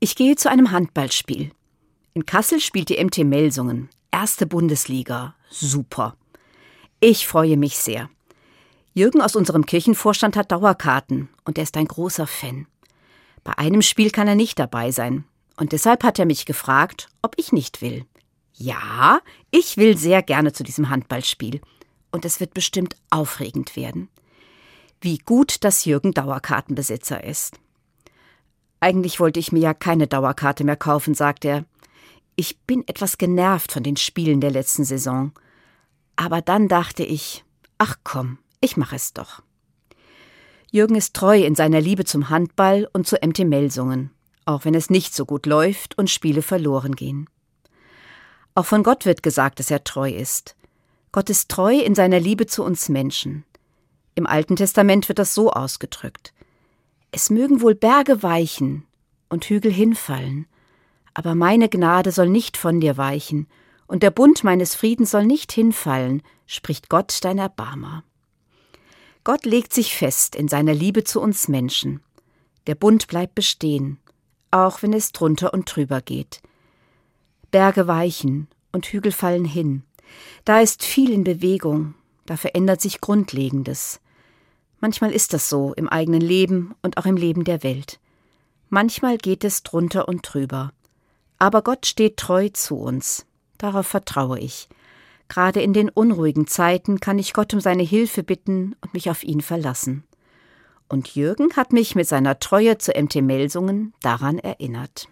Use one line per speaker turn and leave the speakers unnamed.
Ich gehe zu einem Handballspiel. In Kassel spielt die MT Melsungen. Erste Bundesliga. Super. Ich freue mich sehr. Jürgen aus unserem Kirchenvorstand hat Dauerkarten und er ist ein großer Fan. Bei einem Spiel kann er nicht dabei sein und deshalb hat er mich gefragt, ob ich nicht will. Ja, ich will sehr gerne zu diesem Handballspiel und es wird bestimmt aufregend werden. Wie gut, dass Jürgen Dauerkartenbesitzer ist. Eigentlich wollte ich mir ja keine Dauerkarte mehr kaufen, sagt er. Ich bin etwas genervt von den Spielen der letzten Saison. Aber dann dachte ich, ach komm, ich mache es doch. Jürgen ist treu in seiner Liebe zum Handball und zu MT Melsungen, auch wenn es nicht so gut läuft und Spiele verloren gehen. Auch von Gott wird gesagt, dass er treu ist. Gott ist treu in seiner Liebe zu uns Menschen. Im Alten Testament wird das so ausgedrückt. Es mögen wohl Berge weichen und Hügel hinfallen, aber meine Gnade soll nicht von dir weichen, und der Bund meines Friedens soll nicht hinfallen, spricht Gott dein Erbarmer. Gott legt sich fest in seiner Liebe zu uns Menschen. Der Bund bleibt bestehen, auch wenn es drunter und drüber geht. Berge weichen und Hügel fallen hin. Da ist viel in Bewegung, da verändert sich Grundlegendes. Manchmal ist das so im eigenen Leben und auch im Leben der Welt. Manchmal geht es drunter und drüber. Aber Gott steht treu zu uns. Darauf vertraue ich. Gerade in den unruhigen Zeiten kann ich Gott um seine Hilfe bitten und mich auf ihn verlassen. Und Jürgen hat mich mit seiner Treue zu MT Melsungen daran erinnert.